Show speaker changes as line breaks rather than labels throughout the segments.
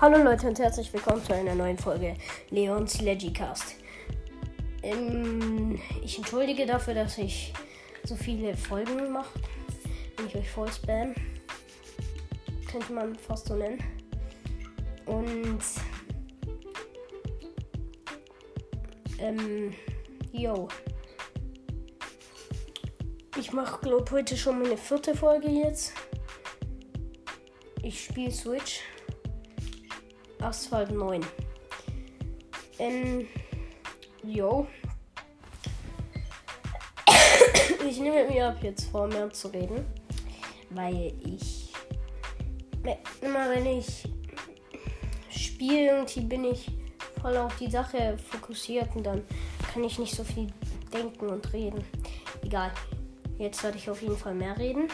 Hallo Leute und herzlich willkommen zu einer neuen Folge Leons Legicast. Ähm, ich entschuldige dafür, dass ich so viele Folgen mache. Wenn ich euch voll spam. Könnte man fast so nennen. Und ähm, yo. Ich mache, glaube heute schon meine vierte Folge jetzt. Ich spiele Switch. Asphalt 9. Ähm, yo. ich nehme mir ab, jetzt vor mehr zu reden. Weil ich. Immer wenn ich spiele, irgendwie bin ich voll auf die Sache fokussiert und dann kann ich nicht so viel denken und reden. Egal. Jetzt werde ich auf jeden Fall mehr reden.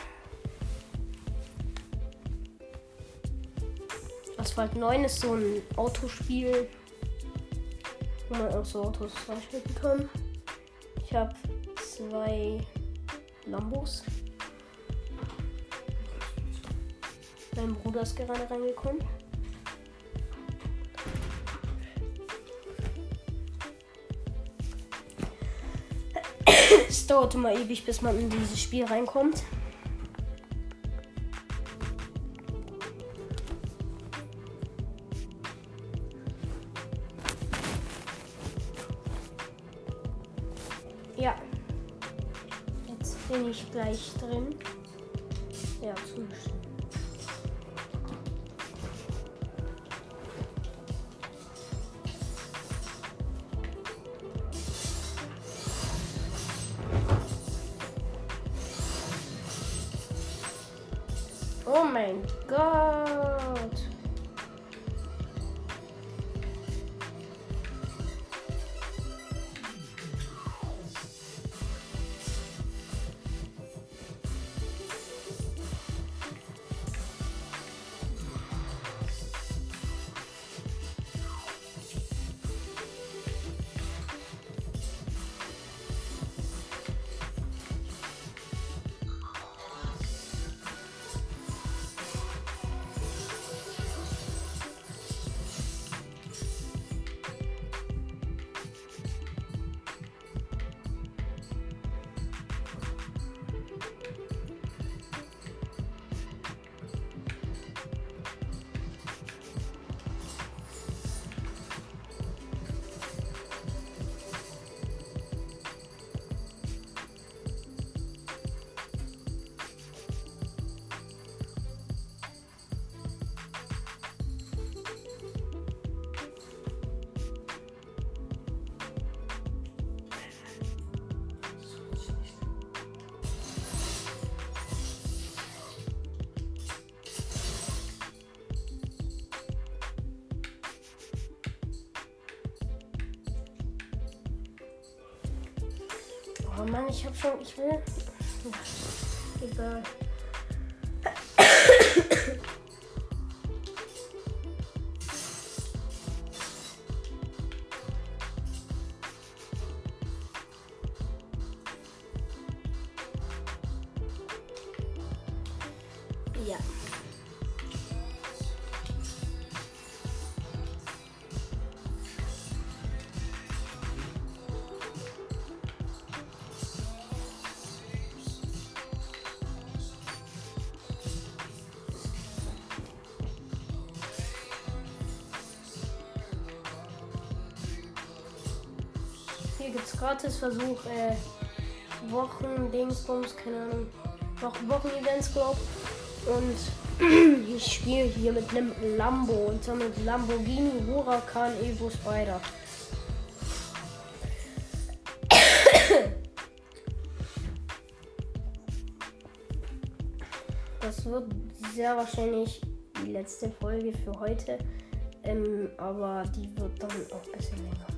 Asphalt 9 ist so ein Autospiel, wo man auch so Autos freischalten kann. Ich habe zwei Lambos. Mein Bruder ist gerade reingekommen. es dauert immer ewig, bis man in dieses Spiel reinkommt. Gleich drin. Ja, zustimmen. Oh mein Gott. Mann, ich hab schon, Gratis-Versuch, äh, Wochen, Dingsbums, keine Ahnung, Wochen, Wochen-Events, glaub. Und ich spiele hier mit einem Lambo und zwar mit Lamborghini Huracan Evo Spider. Das wird sehr wahrscheinlich die letzte Folge für heute, ähm, aber die wird dann auch ein bisschen länger.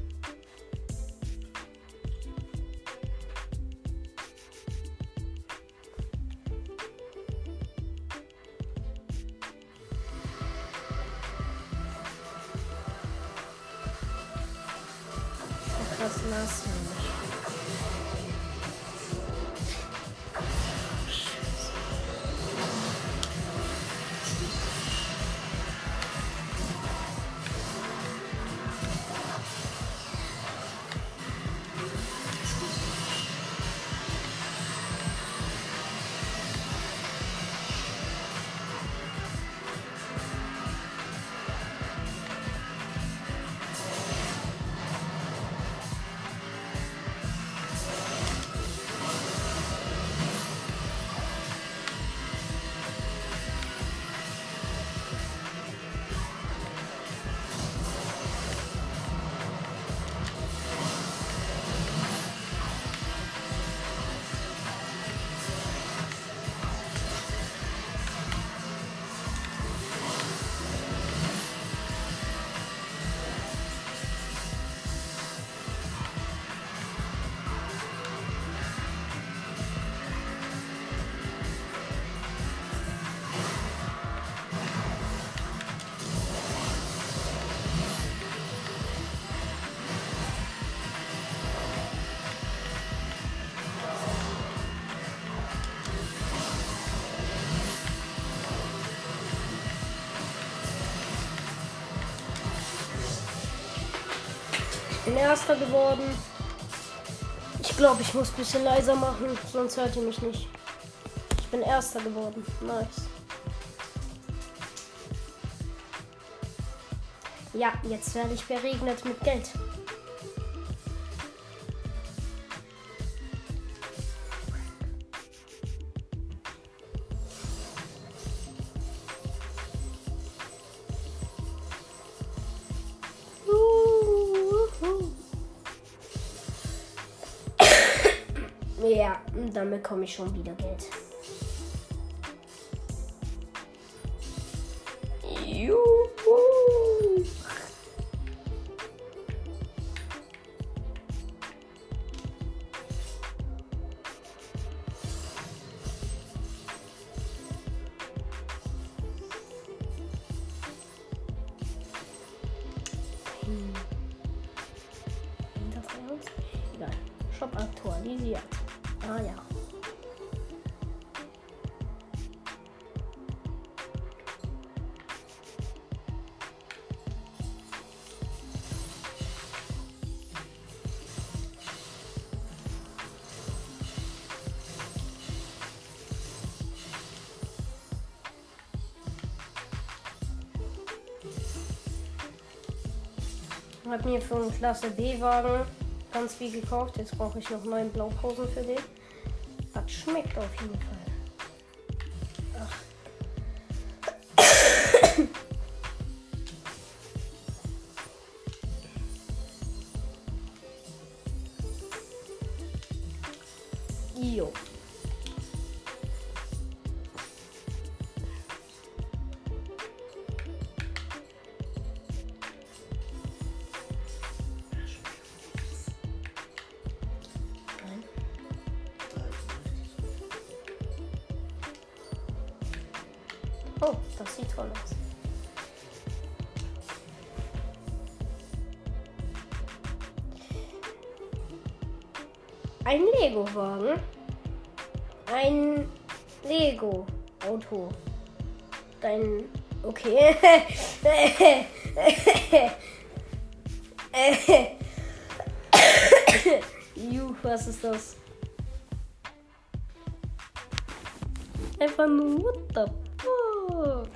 Erster geworden. Ich glaube, ich muss ein bisschen leiser machen, sonst hört ihr mich nicht. Ich bin Erster geworden. Nice. Ja, jetzt werde ich beregnet mit Geld. Ja, dann bekomme ich schon wieder Geld. Juhu. Habe mir für einen Klasse B-Wagen ganz viel gekauft. Jetzt brauche ich noch neun Blaupausen für den. Das schmeckt auf jeden Fall. Ein Lego-Wagen. Ein Lego-Auto. Dein. Okay. Juh, was ist das? Einfach nur, what the fuck?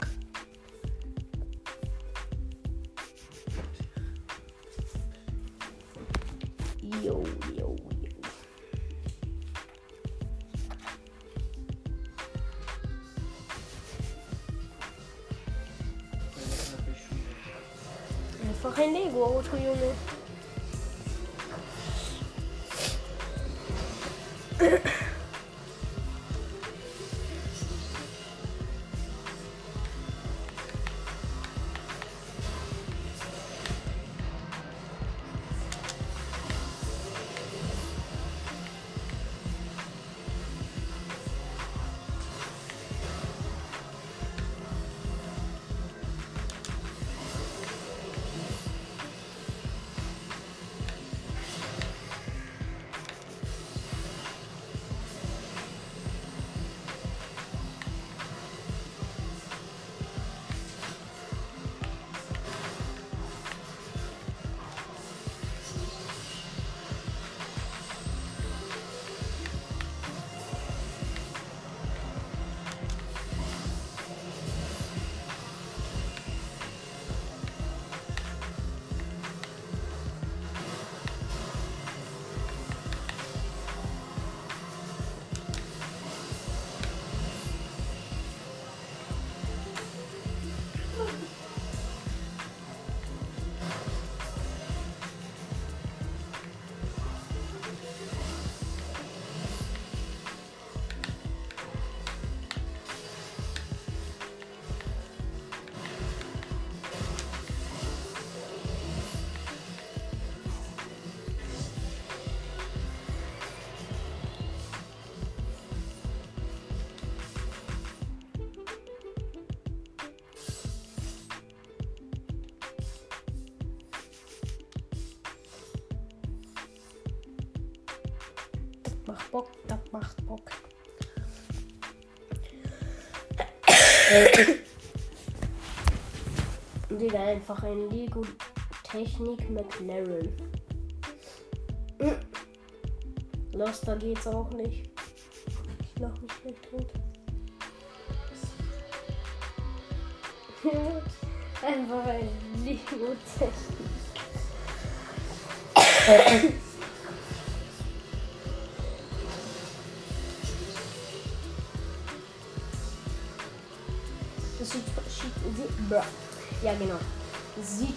Macht Bock. Digga, einfach ein Lego Technik McLaren. Lost, da geht's auch nicht. Ich lach mich gleich tot. Einfach ein Lego-Technik. Das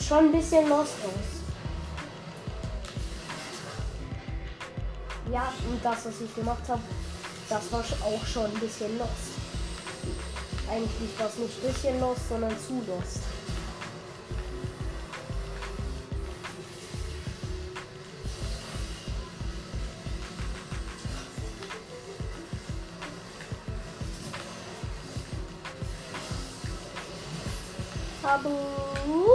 schon ein bisschen lost aus. Ja, und das, was ich gemacht habe, das war auch schon ein bisschen lost. Eigentlich war es nicht ein bisschen lost, sondern zu lost. Aber.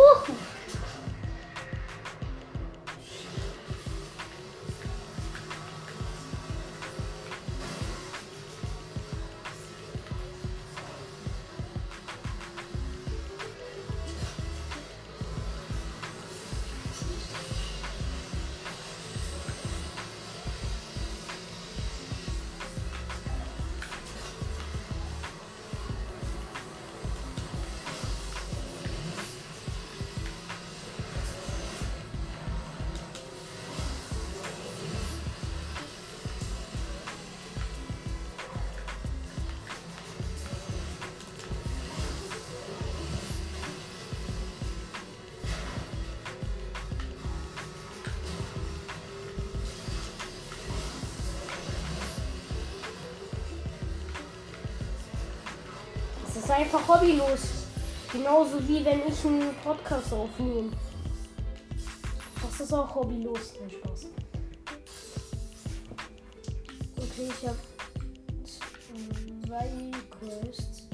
Einfach hobbylos. Genauso wie wenn ich einen Podcast aufnehme. Das ist auch hobbylos. Nein, Spaß. Okay, ich habe zwei Quests.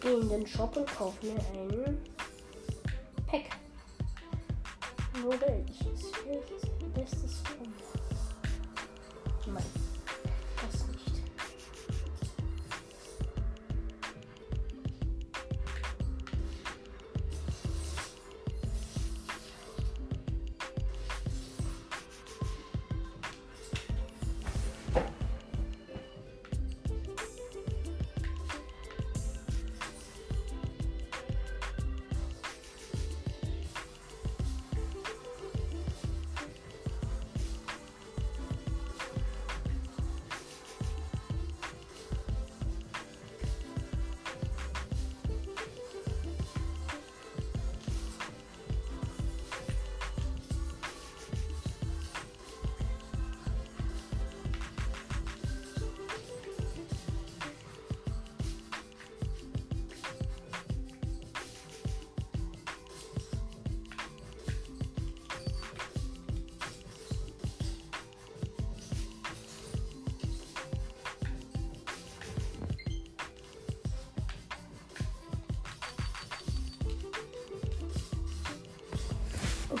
Gehe in den Shop und kaufe mir ein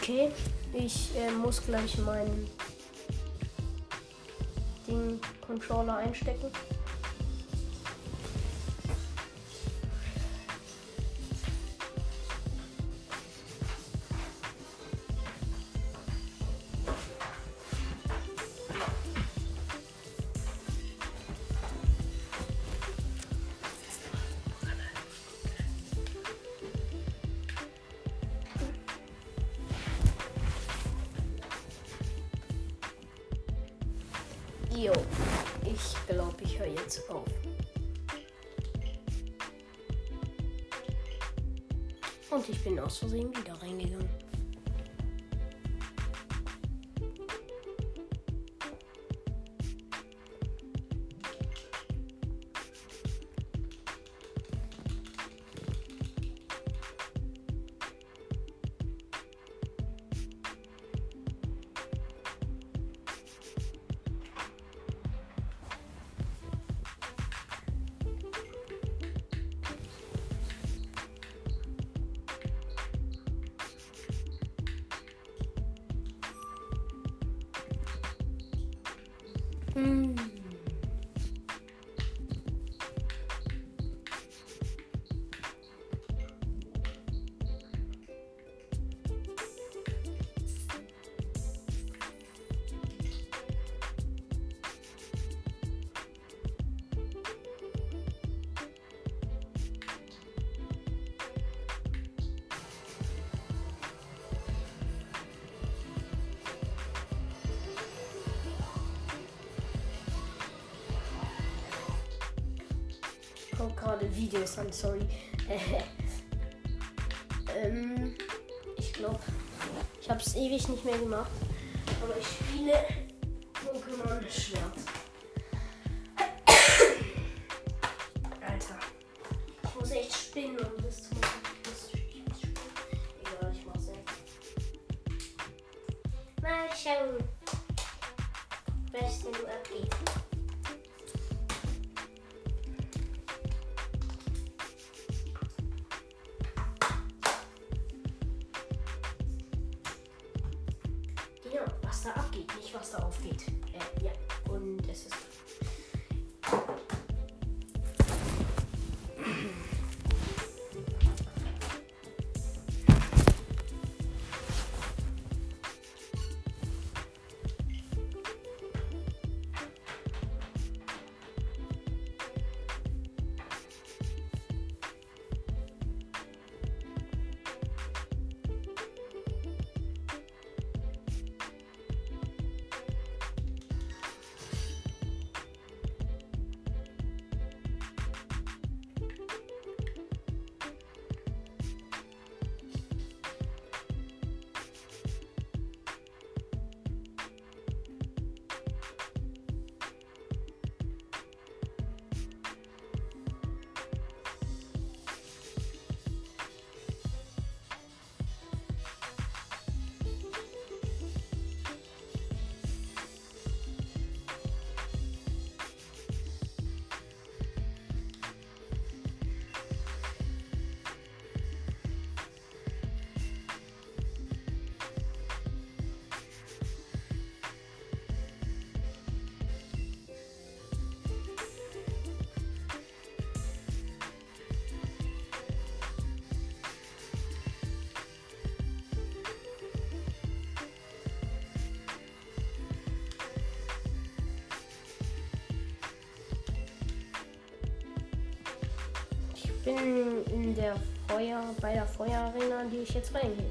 Okay, ich äh, muss gleich meinen Ding Controller einstecken. Und ich bin aus Versehen wieder reingegangen. Sorry. ähm, ich glaube, ich habe es ewig nicht mehr gemacht. Aber ich spiele Pokémon Schwert. Was da abgeht, nicht was da aufgeht. Äh, ja, bin in der Feuer, bei der Feuerarena, die ich jetzt reingehe.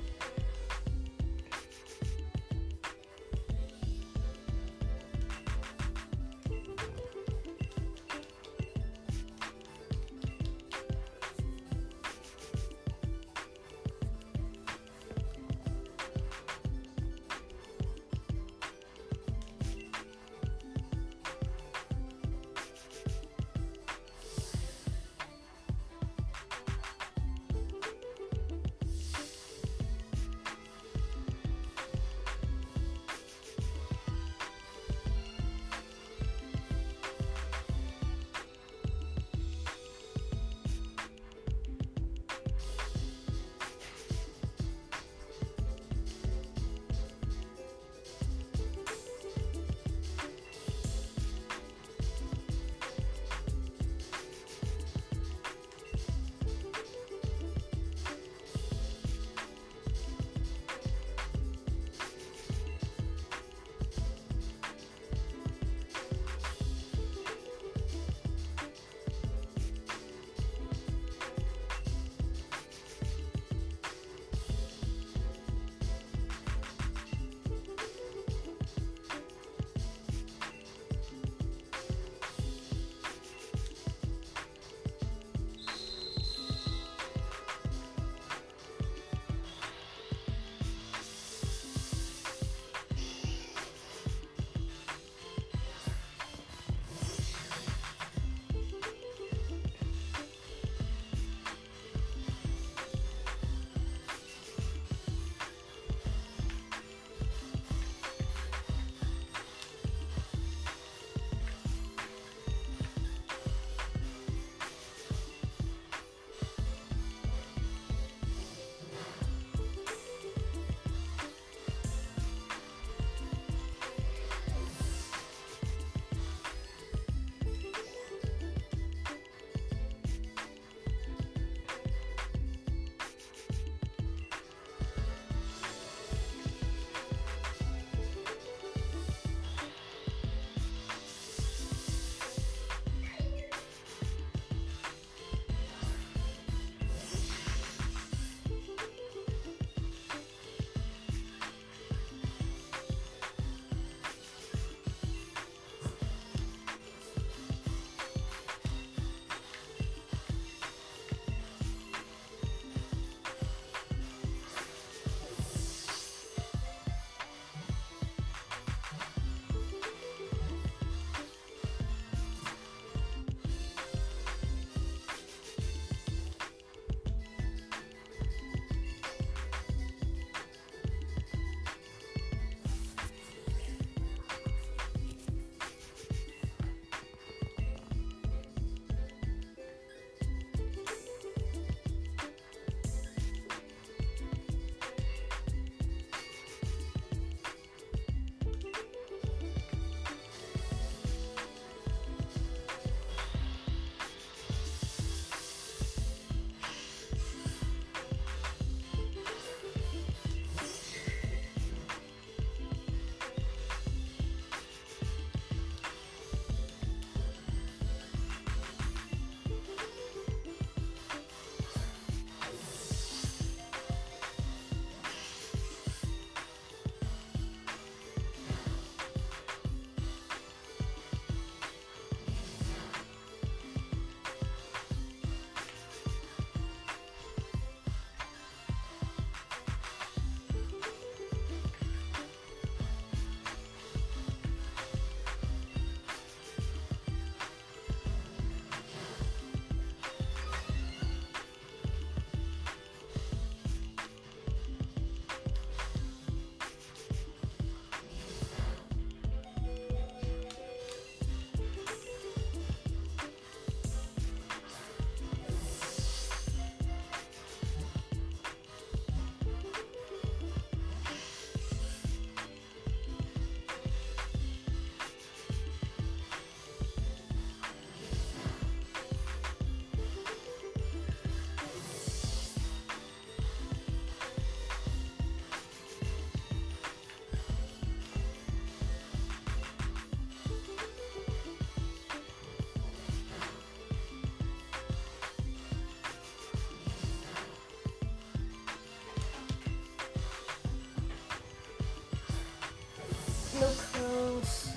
los?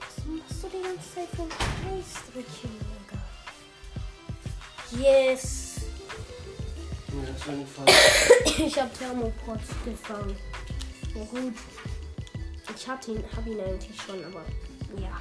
Was machst du die
ganze Zeit für ein Scheißdrückchen, Digga? Yes!
ich hab Thermoprotz gefangen. Na gut. Ich hatte ihn, hab ihn eigentlich schon, aber ja.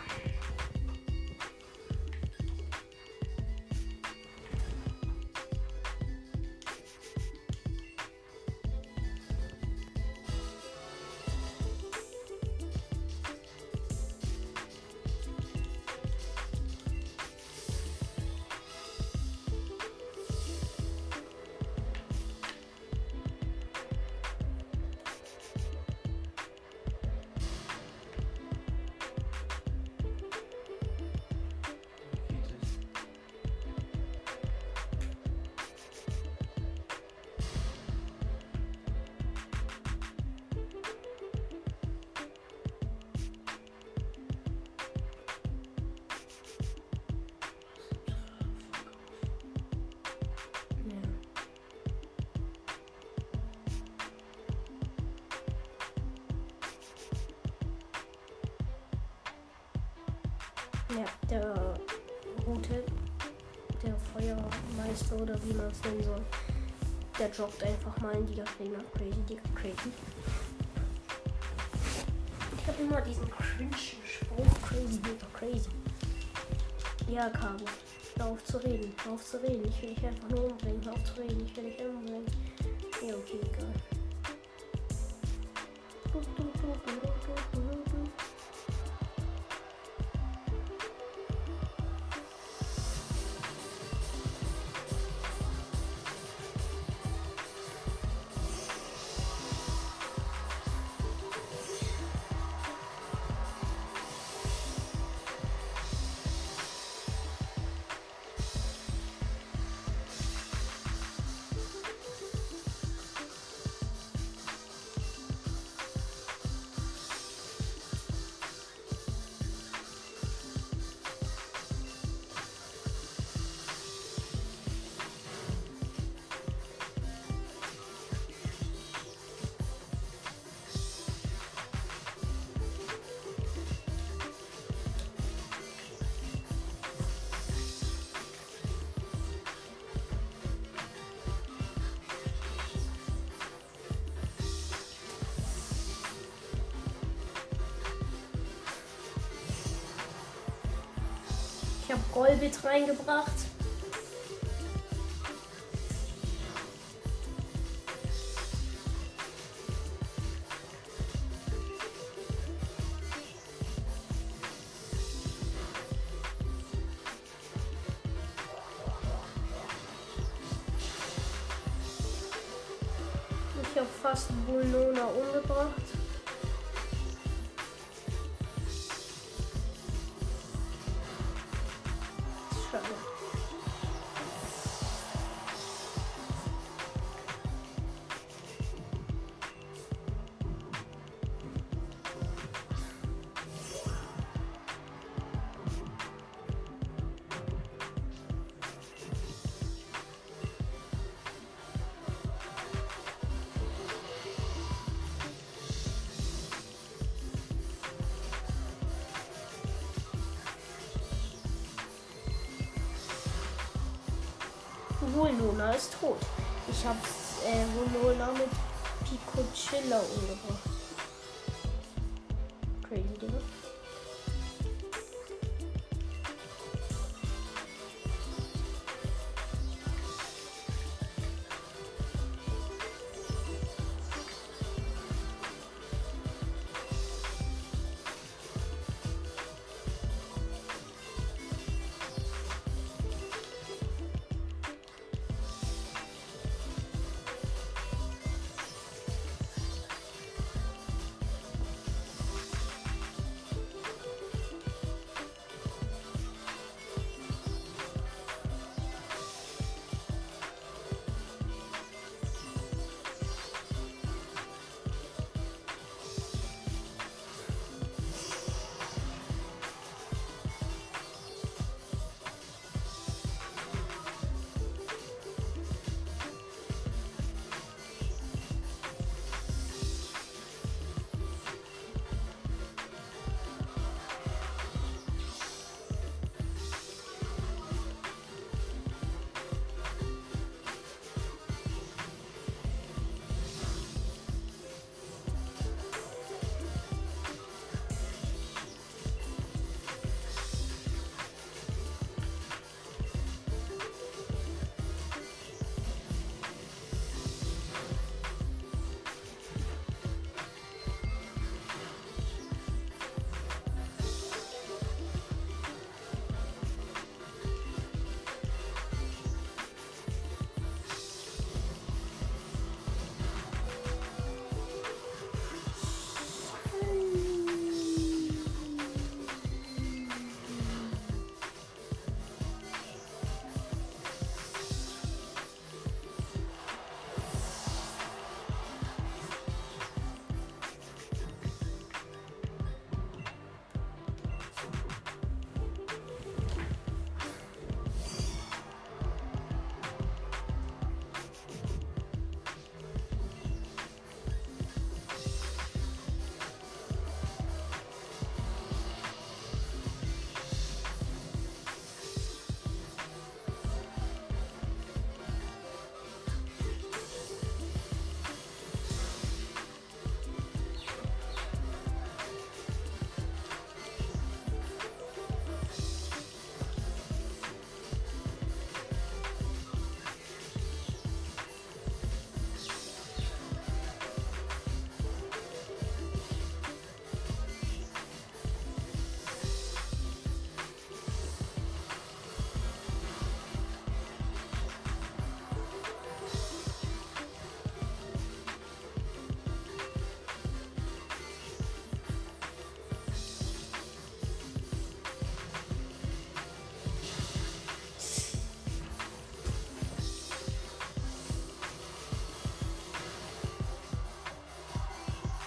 Nennen soll, der joggt einfach mal in die Arena. Crazy, Digga, crazy. Ich habe immer diesen cringe Spruch. Crazy, Digga, crazy. Ja, Caro. Hör auf zu reden. Hör auf zu reden. Ich will dich einfach nur umbringen. Hör auf zu reden. Ich will dich umbringen. Ja, okay, egal. Ich habe Golbit reingebracht. Vulnona ist tot. Ich habe äh, Vulnona mit Picocilla umgebracht.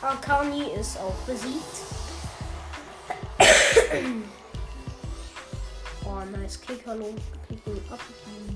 Arcani ist auch besiegt. oh, nice Kick, hallo. Kicken Update.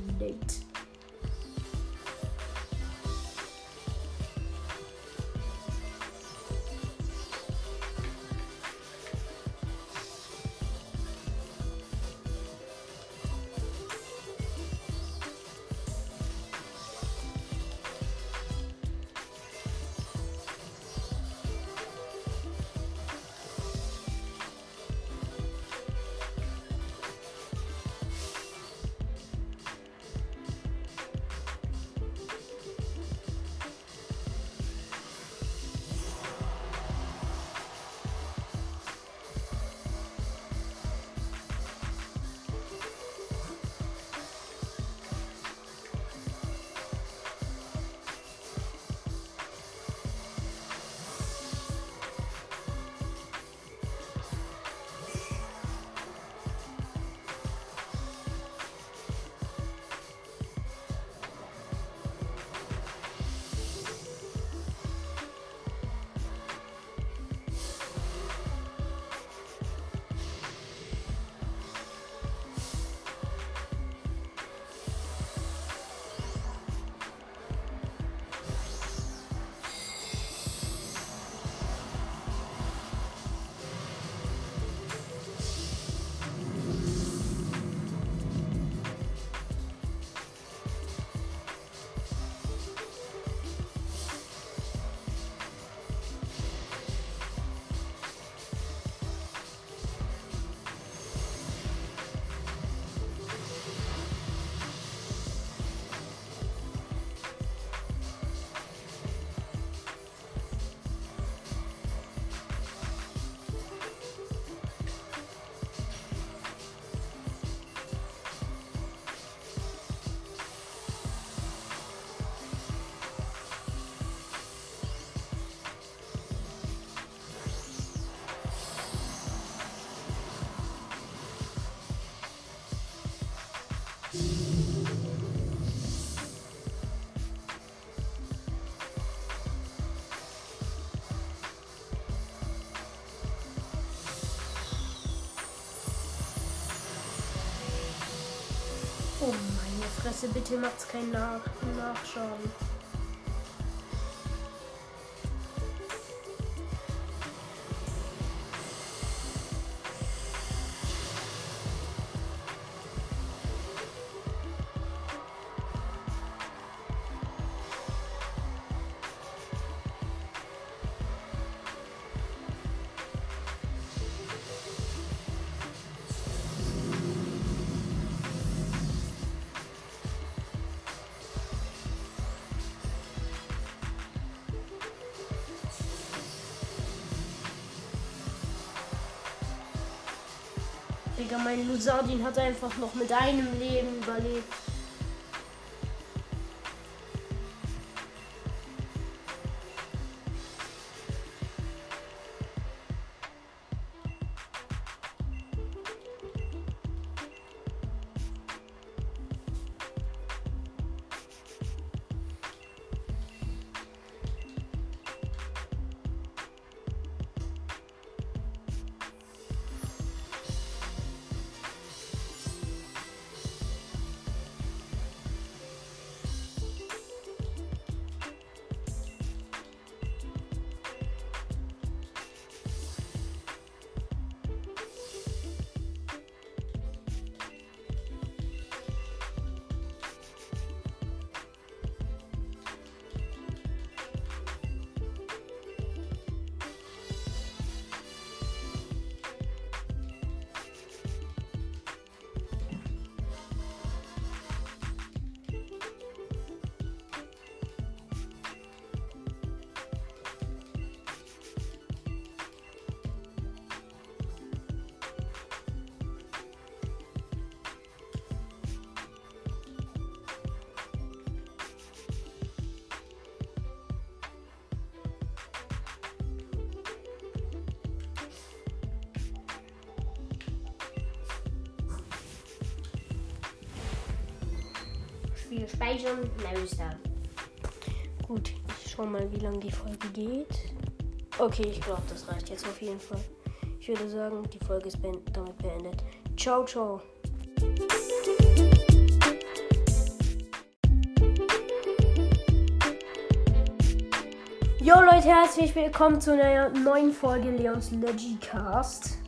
Fresse, bitte macht's keinen Nach Nachschauen. Digga, mein Lusardin hat einfach noch mit einem Leben überlebt.
Neu starten.
Gut, ich schau mal, wie lange die Folge geht. Okay, ich glaube, das reicht jetzt auf jeden Fall. Ich würde sagen, die Folge ist beend damit beendet. Ciao, ciao. Jo Leute, herzlich willkommen zu einer neuen Folge Leons Legicast.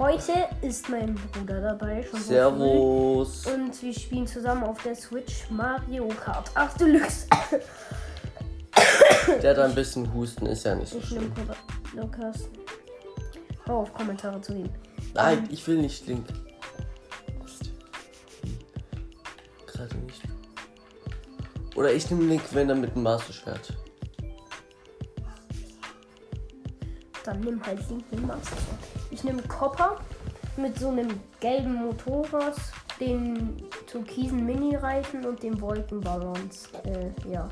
Heute ist mein Bruder dabei. Schon so
Servus.
früh. Und wir spielen zusammen auf der Switch Mario Kart 8 Deluxe.
Der hat ein bisschen Husten, ist ja nicht so
Ich nehme
schlimm.
Lukas. Hau auf Kommentare zu ihm.
Nein, ich will nicht Link. Gerade nicht. Oder ich nehme Link, wenn er mit dem Master Schwert.
Dann nimm halt Link mit Master. Ich nehme Copper mit so einem gelben Motorrad, den türkisen Mini-Reifen und den Wolkenballons. Äh, ja.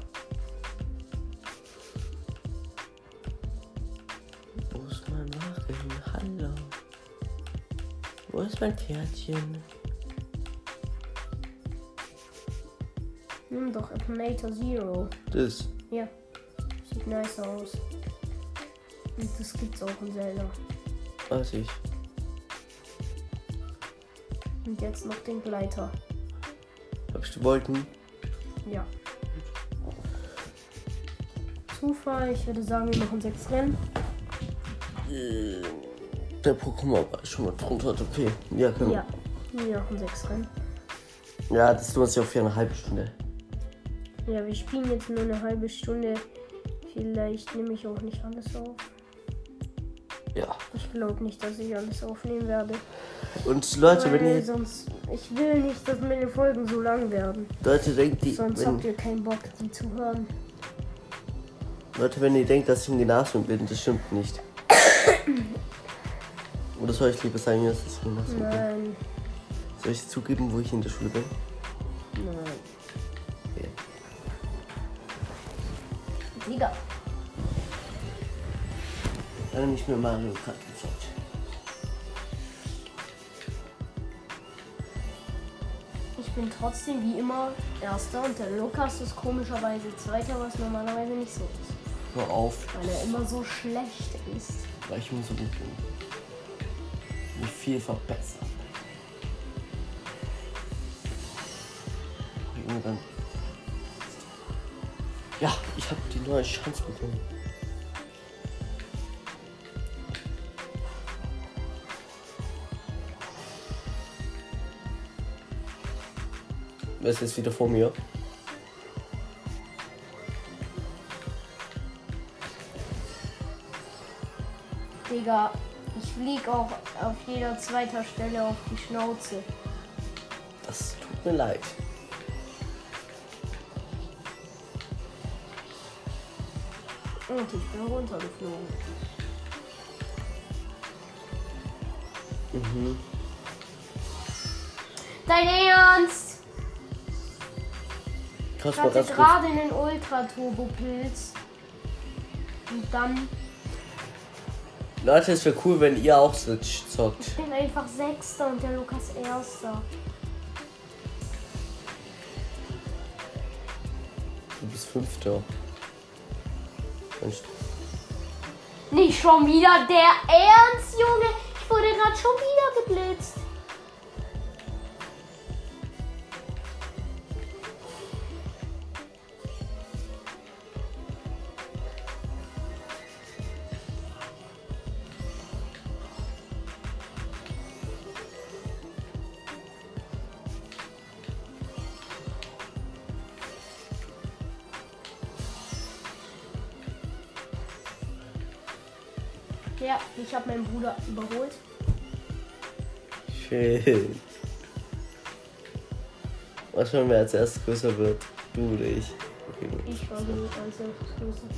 Wo ist mein Wagen? Hallo. Wo ist mein Pferdchen?
Nimm doch Akinator Zero.
Das.
Ja. Sieht nice aus. Und das gibt's auch in Zelda.
Weiß ich.
Und jetzt noch den Gleiter.
Hab ich die Wolken?
Ja. Zufall, ich würde sagen, wir machen sechs Rennen.
Äh, Der Pokémon war schon mal drunter. Okay. Ja, können
Ja, wir machen sechs Rennen.
Ja, das lohnt sich auch für eine halbe Stunde.
Ja, wir spielen jetzt nur eine halbe Stunde. Vielleicht nehme ich auch nicht alles auf.
Ja.
Ich glaube nicht, dass ich alles aufnehmen werde.
Und Leute, wenn
Weil
ihr.
sonst. Ich will nicht, dass meine Folgen so lang werden.
Leute, denkt, die,
Sonst
wenn,
habt ihr keinen Bock, die zu hören.
Leute, wenn ihr denkt, dass ich im Gymnasium bin, das stimmt nicht. Oder soll ich lieber sagen, dass ich im Gymnasium bin?
Nein,
Soll ich zugeben, wo ich in der Schule bin? Dann nicht mehr Mario Kart gezockt.
Ich bin trotzdem wie immer Erster und der Lukas ist komischerweise Zweiter, was normalerweise nicht so ist.
Hör auf,
Weil er immer so schlecht ist.
weil ich mir so gut bin. Mich viel verbessern. Irgendwann. Ja, ich habe die neue Chance bekommen. Ist jetzt wieder vor mir?
Digga, ich flieg auch auf jeder zweiter Stelle auf die Schnauze.
Das tut mir leid.
Und ich bin runtergeflogen.
Mhm.
Dein Ernst? Ich hatte gerade einen Ultra-Turbo-Pilz. Und dann.
Leute, es wäre cool, wenn ihr auch Switch zockt.
Ich bin einfach Sechster und der Lukas Erster.
Du bist Fünfter. Mensch,
Nicht schon wieder der Ernst, Junge. Ich wurde gerade schon wieder geblitzt.
Schön. Was wenn wer als erstes größer wird? Du oder ich? Okay, gut.
Ich war als größer.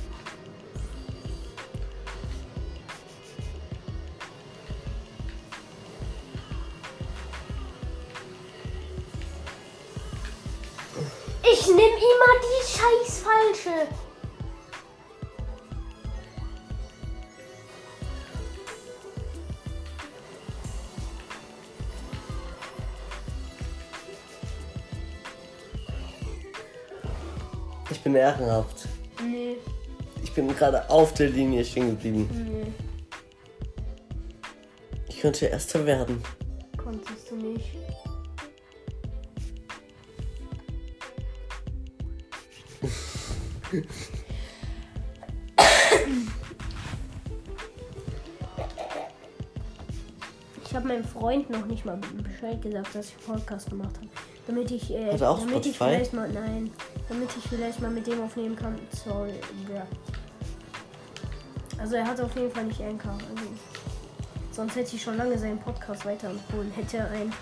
Bin ehrenhaft.
Nee.
Ich Ich bin gerade auf der Linie stehen geblieben.
Nee,
Ich könnte Erster werden.
konntest du nicht. Ich habe meinem Freund noch nicht mal Bescheid gesagt, dass ich Podcast gemacht habe. Damit ich, äh,
Hat er auch
damit ich
Spotify?
vielleicht mal, nein, damit ich vielleicht mal mit dem aufnehmen kann. Sorry, ja. Also er hat auf jeden Fall nicht Anchor. Also, sonst hätte ich schon lange seinen Podcast weiterempfohlen. Hätte er einen.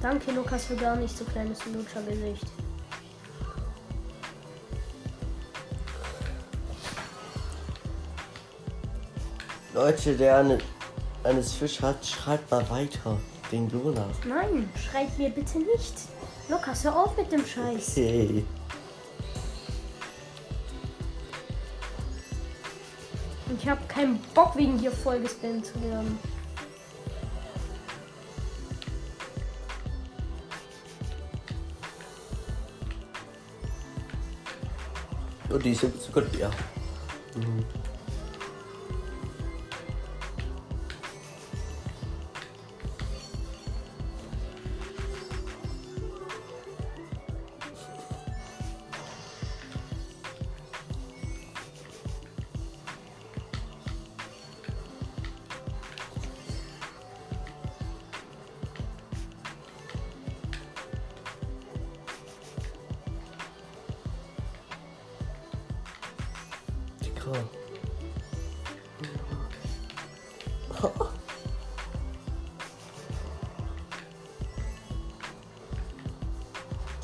Danke Lukas für gar nicht so kleines Lutschergesicht.
Leute, der eine, eines Fisch hat, schreibt mal weiter. Den Jonas.
Nein, schreit mir bitte nicht. Lukas, hör auf mit dem Scheiß.
Okay.
Ich habe keinen Bock, wegen dir voll gespammt zu werden.
Und die sind so gut, ja. Mhm.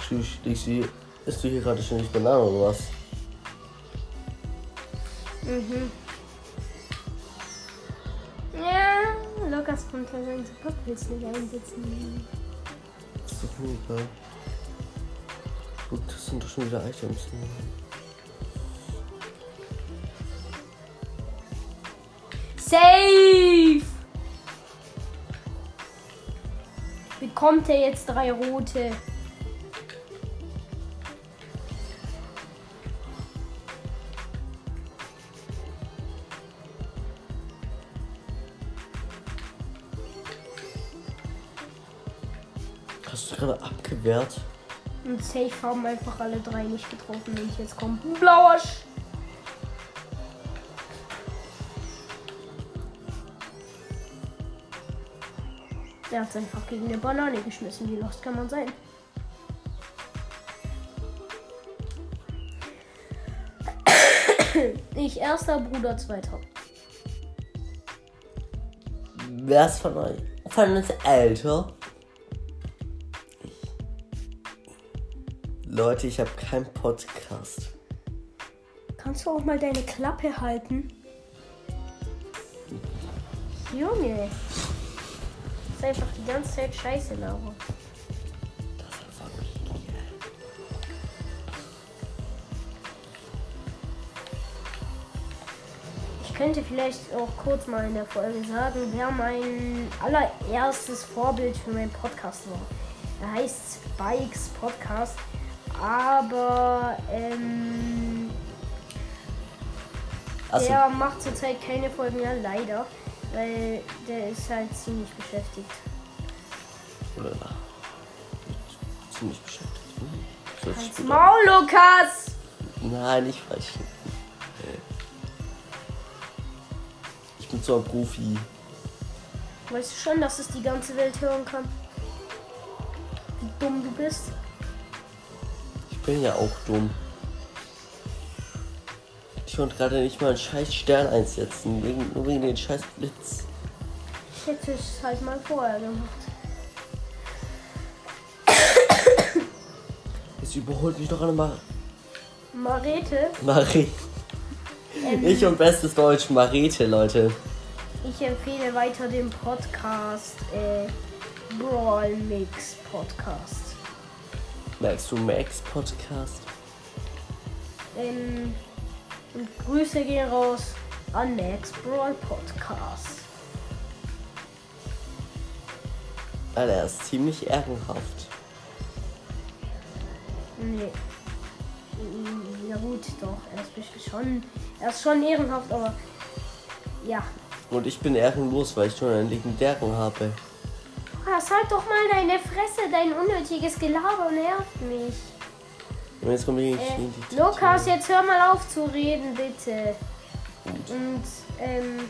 Tschüss, Dixie. Isst du hier gerade schon nicht Banane oder was?
Mhm. Ja, Lukas kommt ja sein Support willst du nicht einsetzen.
Ist gut, ne? Gut, das sind doch schon wieder Items. Ne?
Safe! Bekommt er jetzt drei rote?
Abgewehrt?
Und safe haben einfach alle drei nicht getroffen. Und jetzt kommt ein blauer Sch Der hat einfach gegen eine Banane geschmissen. Wie lost kann man sein? Ich erster, Bruder zweiter.
Wer ist von euch? Von uns älter? Leute, ich habe keinen Podcast.
Kannst du auch mal deine Klappe halten? Junge. Das ist einfach die ganze Zeit Scheiße, Laura.
Das ist Familie.
Ich könnte vielleicht auch kurz mal in der Folge sagen, wer mein allererstes Vorbild für meinen Podcast war. Er heißt Spikes Podcast, aber ähm,
Also,
der macht zurzeit keine Folgen mehr, leider, weil der ist halt ziemlich beschäftigt.
oder ziemlich beschäftigt. Sich
Halt's Maul, Lukas!
Nein, ich weiß nicht. Ich bin so ein Profi.
Weißt du schon, dass es die ganze Welt hören kann? Wie dumm du bist?
Ich bin ja auch dumm. Ich konnte gerade nicht mal einen scheiß Stern einsetzen, wegen, nur wegen den scheiß Blitz.
Ich hätte es halt mal vorher gemacht.
Jetzt überholt mich doch eine Mar
Marete,
Marie.
ähm,
Ich und bestes Deutsch, Marete, Leute.
ich empfehle weiter den Podcast äh, Brawl Mix Podcast.
Merkst du Max Podcast?
Ähm, und Grüße gehen raus an Max Brawl Podcast.
Alter, er ist ziemlich ehrenhaft.
Nee. Ja gut, doch. Er ist schon. Er ist schon ehrenhaft, aber. Ja.
Und ich bin ehrenlos, weil ich schon einen legendären habe.
Lukas, halt doch mal deine Fresse, dein unnötiges Gelaber nervt mich.
Und jetzt komme ich
äh, Lukas, jetzt hör mal auf zu reden, bitte. Und, ähm.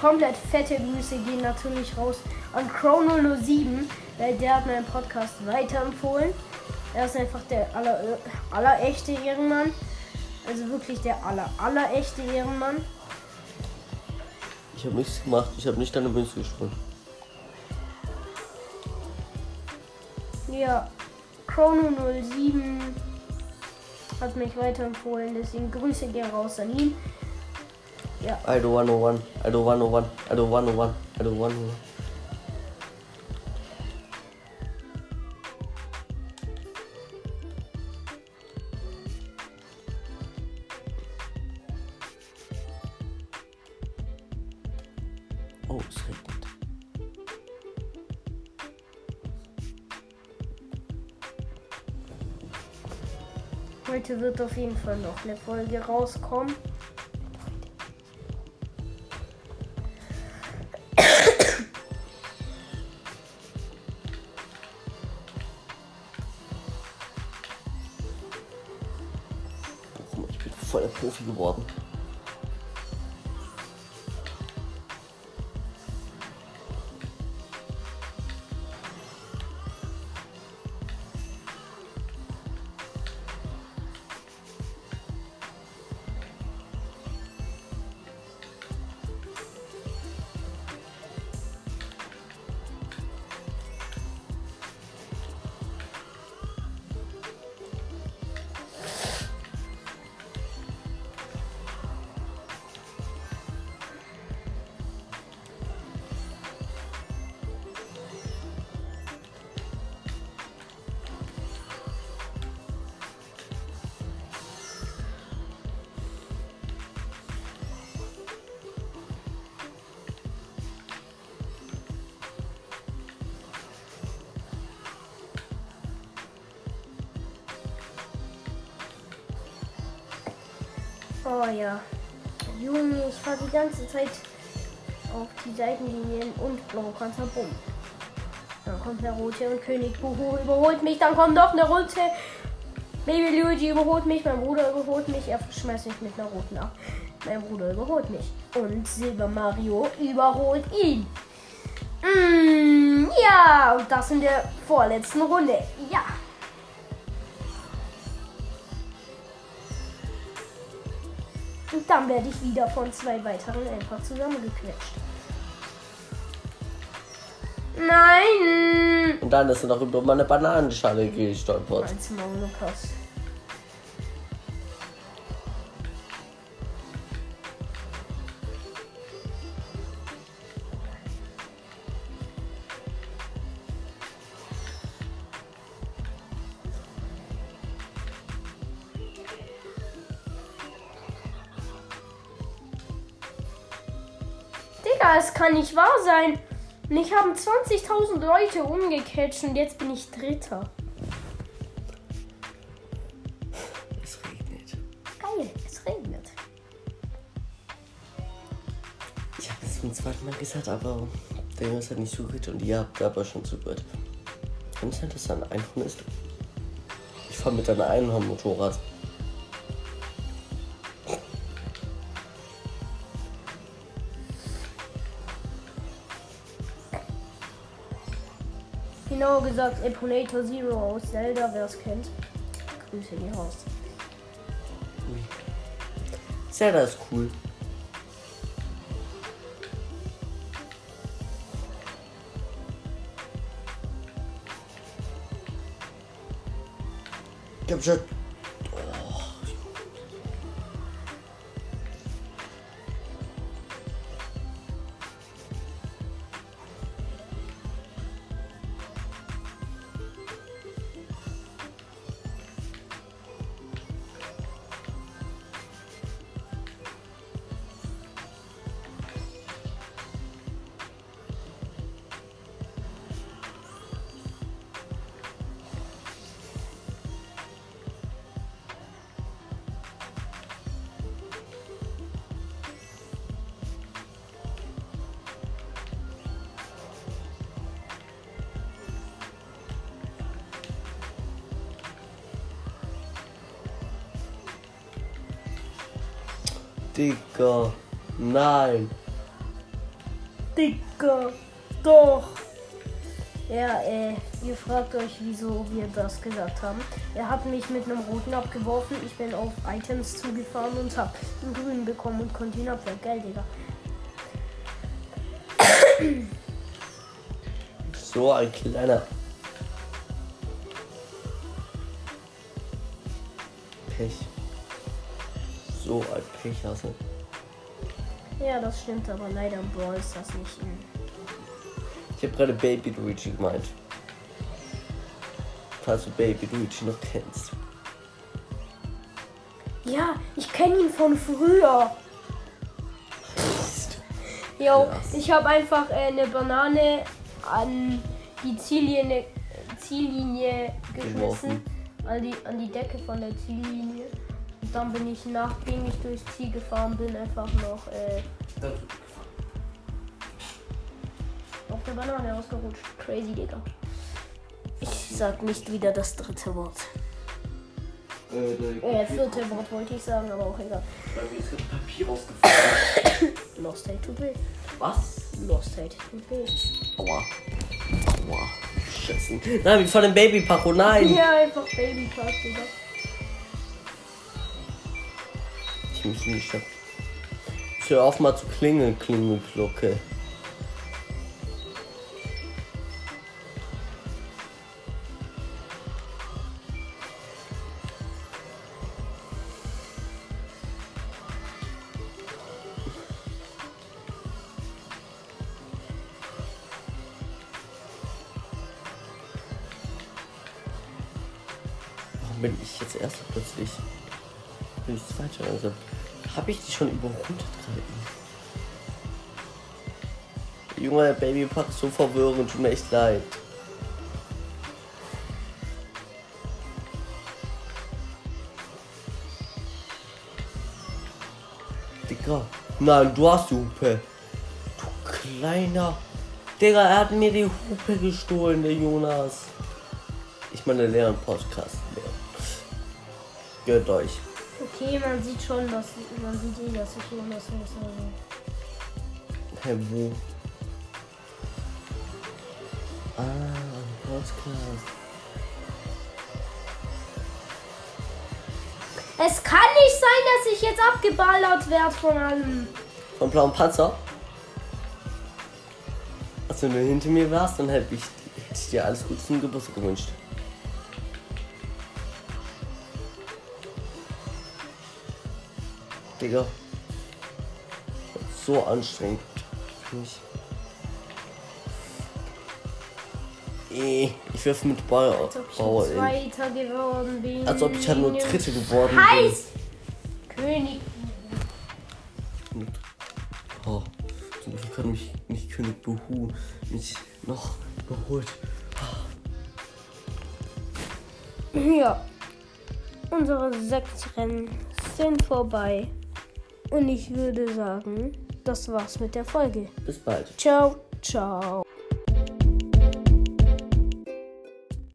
Komplett fette Grüße gehen natürlich raus an Chrono07, weil der hat meinen Podcast weiterempfohlen. Er ist einfach der aller, aller echte Ehrenmann. Also wirklich der aller, aller echte Ehrenmann.
Ich habe nichts gemacht. Ich habe nicht deine Münze gesprungen.
Ja, Chrono 07 hat mich weiterempfohlen. Deswegen Grüße gehen raus an ihn.
Ja. I don't wanna one. I don't wanna one. I don't wanna one. I don't wanna one.
Wird auf jeden Fall noch eine Folge rauskommen.
Ich bin voll Profi geworden.
Oh ja. Junge, ich fahre die ganze Zeit auf die Seitenlinien und blau Bumm. Dann kommt der rote und König Buhu überholt mich. Dann kommt noch eine rote. Baby Luigi überholt mich. Mein Bruder überholt mich. Er schmeißt mich mit einer roten ab. Mein Bruder überholt mich. Und Silber Mario überholt ihn. Mm, ja, und das in der vorletzten Runde. Dann werde ich wieder von zwei weiteren einfach zusammengequetscht. Nein!
Und dann ist er noch über meine Bananenschale gestolpert.
Mal, Lukas? Kann nicht wahr sein. Mich haben 20.000 Leute umgecatcht und jetzt bin ich Dritter.
Es regnet.
Geil, es regnet.
Ich habe es zum zweiten Mal gesagt, aber der Junge hat nicht zugehört und ihr habt aber schon zugehört. Sein, dass da ein Einhorn ist? Ich fahre mit einem Einhorn-Motorrad.
Gesagt Epolator Zero aus Zelda, wer es kennt. Grüße die raus.
Zelda ist cool. Ich Digga. Nein.
Dicker. Doch. Ja, äh, ihr fragt euch, wieso wir das gesagt haben. Er hat mich mit einem roten abgeworfen. Ich bin auf Items zugefahren und hab einen grünen bekommen und konnte ihn abwehren. Geil, Digga.
So ein kleiner. Pech. So ein Pech hast du.
Ja, das stimmt, aber leider Brawl ist das nicht.
Ich habe gerade Baby Luigi gemeint. Falls du Baby Luigi noch kennst.
Ja, ich kenne ihn von früher. Jo,
Krass.
ich habe einfach äh, eine Banane an die Ziellinie, Ziellinie geschmissen. An die, an die Decke von der Ziellinie. Dann bin ich, nachdem ich durchs Ziel gefahren bin, einfach noch äh, auf der Banane ausgerutscht. Crazy, Digga. Ich sag nicht wieder das dritte Wort. Äh, vierte Wort wollte ich sagen, aber auch egal.
Bei mir ist das Papier rausgefallen.
Lost Hate to Bill.
Was?
Lost Hate to Bill.
Aua. Aua. Scheiße. Nein, wie von dem Babypacho, nein.
Ja, einfach Baby Park, Digga.
Ich muss nicht. Ich hör auf mal zu klingeln, Klingelglocke. Warum bin ich jetzt erst plötzlich? Bin ich zweiter? Also, habe ich die schon überrundet gerade eben? Junge, der Babypack ist so verwirrend, tut mir echt leid. Digga. Nein, du hast die Hupe. Du kleiner. Digga, er hat mir die Hupe gestohlen, der Jonas. Ich meine, leeren Podcast. Gönnt euch.
Okay, man sieht schon, dass man sieht eh, dass ich Jonas heiße. Also.
Hä, wo? Ah, Podcast.
Es kann nicht sein, dass ich jetzt abgeballert werde von allem.
Von blauen Panzer? Also wenn du hinter mir warst, dann hätte ich, hätte ich dir alles Gute zum Geburtstag gewünscht. Digga. So anstrengend für mich. Ich wirf mit Ball
Als ob ich. Zweiter geworden bin.
Als ob ich halt nur Dritte geworden
Heiß! König.
bin. Oh, zum Glück hat mich nicht König Buhu mich noch geholt.
Ja. Unsere sechs Rennen sind vorbei. Und ich würde sagen, das war's mit der Folge.
Bis bald.
Ciao, ciao.